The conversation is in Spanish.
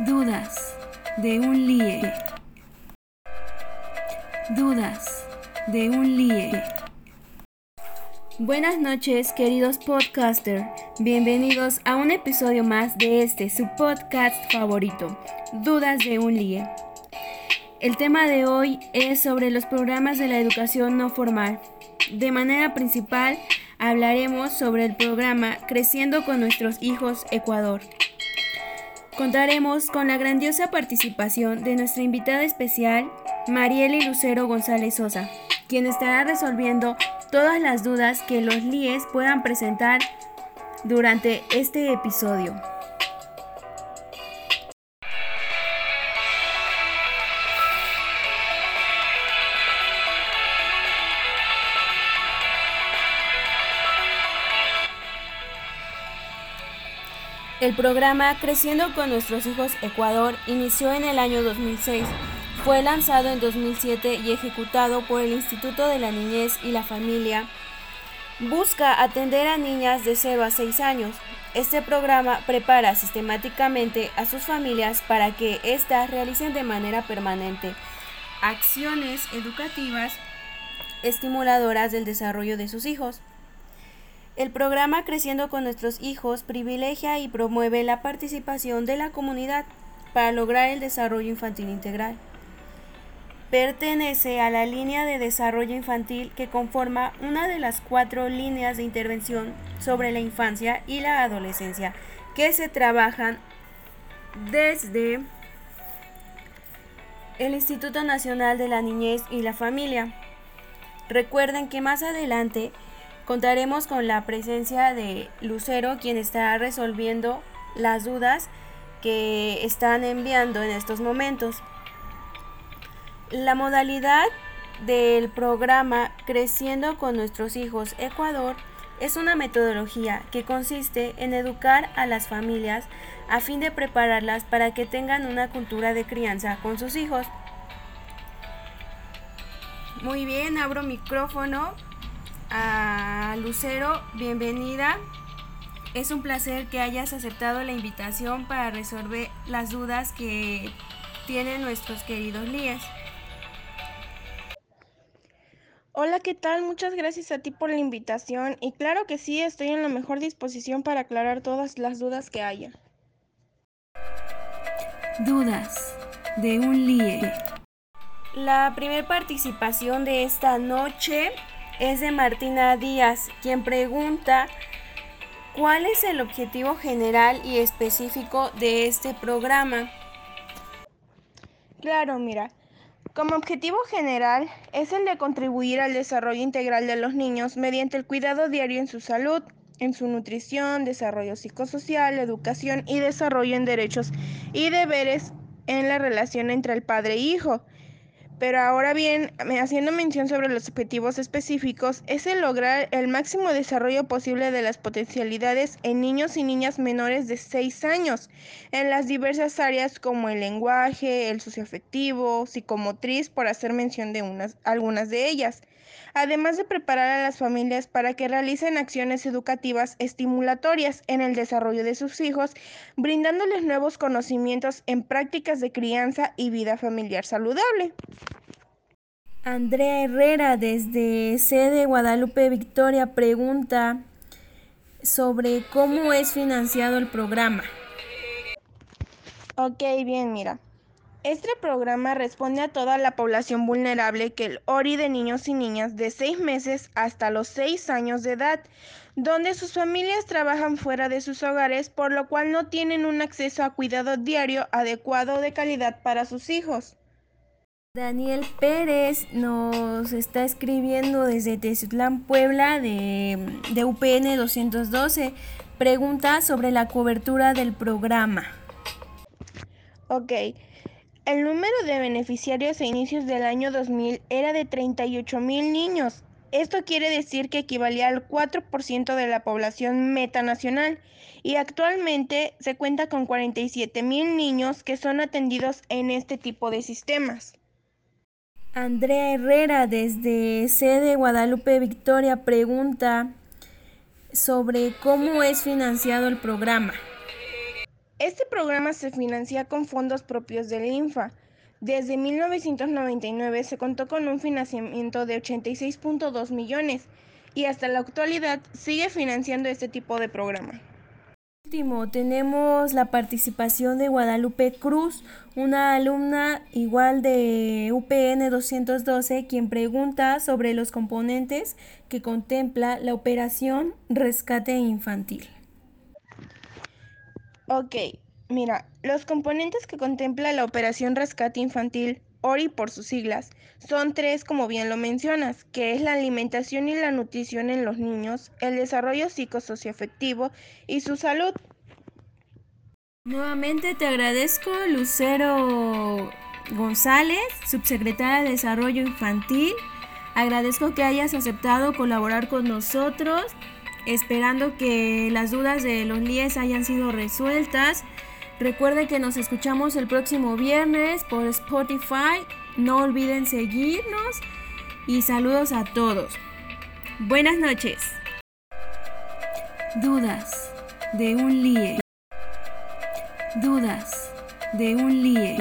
Dudas de un LIE. Dudas de un LIE. Buenas noches, queridos podcasters. Bienvenidos a un episodio más de este, su podcast favorito, Dudas de un LIE. El tema de hoy es sobre los programas de la educación no formal. De manera principal, hablaremos sobre el programa Creciendo con nuestros hijos Ecuador. Contaremos con la grandiosa participación de nuestra invitada especial, Marieli Lucero González Sosa, quien estará resolviendo todas las dudas que los LIES puedan presentar durante este episodio. El programa Creciendo con nuestros hijos Ecuador inició en el año 2006. Fue lanzado en 2007 y ejecutado por el Instituto de la Niñez y la Familia. Busca atender a niñas de 0 a 6 años. Este programa prepara sistemáticamente a sus familias para que éstas realicen de manera permanente acciones educativas estimuladoras del desarrollo de sus hijos. El programa Creciendo con nuestros hijos privilegia y promueve la participación de la comunidad para lograr el desarrollo infantil integral. Pertenece a la línea de desarrollo infantil que conforma una de las cuatro líneas de intervención sobre la infancia y la adolescencia que se trabajan desde el Instituto Nacional de la Niñez y la Familia. Recuerden que más adelante Contaremos con la presencia de Lucero, quien estará resolviendo las dudas que están enviando en estos momentos. La modalidad del programa Creciendo con nuestros hijos Ecuador es una metodología que consiste en educar a las familias a fin de prepararlas para que tengan una cultura de crianza con sus hijos. Muy bien, abro micrófono a Lucero, bienvenida. Es un placer que hayas aceptado la invitación para resolver las dudas que tienen nuestros queridos líes. Hola, ¿qué tal? Muchas gracias a ti por la invitación y claro que sí, estoy en la mejor disposición para aclarar todas las dudas que haya. Dudas de un LIE. La primera participación de esta noche es de Martina Díaz, quien pregunta cuál es el objetivo general y específico de este programa. Claro, mira, como objetivo general es el de contribuir al desarrollo integral de los niños mediante el cuidado diario en su salud, en su nutrición, desarrollo psicosocial, educación y desarrollo en derechos y deberes en la relación entre el padre e hijo pero ahora bien, haciendo mención sobre los objetivos específicos, es el lograr el máximo desarrollo posible de las potencialidades en niños y niñas menores de 6 años, en las diversas áreas como el lenguaje, el socioafectivo, psicomotriz, por hacer mención de unas, algunas de ellas además de preparar a las familias para que realicen acciones educativas estimulatorias en el desarrollo de sus hijos, brindándoles nuevos conocimientos en prácticas de crianza y vida familiar saludable. Andrea Herrera desde sede Guadalupe Victoria pregunta sobre cómo es financiado el programa. Ok, bien, mira. Este programa responde a toda la población vulnerable que el ORI de niños y niñas de 6 meses hasta los 6 años de edad, donde sus familias trabajan fuera de sus hogares, por lo cual no tienen un acceso a cuidado diario adecuado de calidad para sus hijos. Daniel Pérez nos está escribiendo desde Tezutlán, Puebla, de, de UPN 212. Pregunta sobre la cobertura del programa. Ok. El número de beneficiarios a inicios del año 2000 era de 38 mil niños. Esto quiere decir que equivalía al 4% de la población metanacional y actualmente se cuenta con 47 mil niños que son atendidos en este tipo de sistemas. Andrea Herrera desde sede Guadalupe Victoria pregunta sobre cómo es financiado el programa. Este programa se financia con fondos propios del INFA. Desde 1999 se contó con un financiamiento de 86.2 millones y hasta la actualidad sigue financiando este tipo de programa último tenemos la participación de Guadalupe Cruz, una alumna igual de UPN 212, quien pregunta sobre los componentes que contempla la operación rescate infantil. Ok, mira, los componentes que contempla la operación rescate infantil ORI por sus siglas. Son tres, como bien lo mencionas, que es la alimentación y la nutrición en los niños, el desarrollo psicosocioafectivo y su salud. Nuevamente te agradezco, Lucero González, subsecretaria de Desarrollo Infantil. Agradezco que hayas aceptado colaborar con nosotros, esperando que las dudas de los LIES hayan sido resueltas. Recuerden que nos escuchamos el próximo viernes por Spotify. No olviden seguirnos y saludos a todos. Buenas noches. Dudas de un LIE. Dudas de un LIE.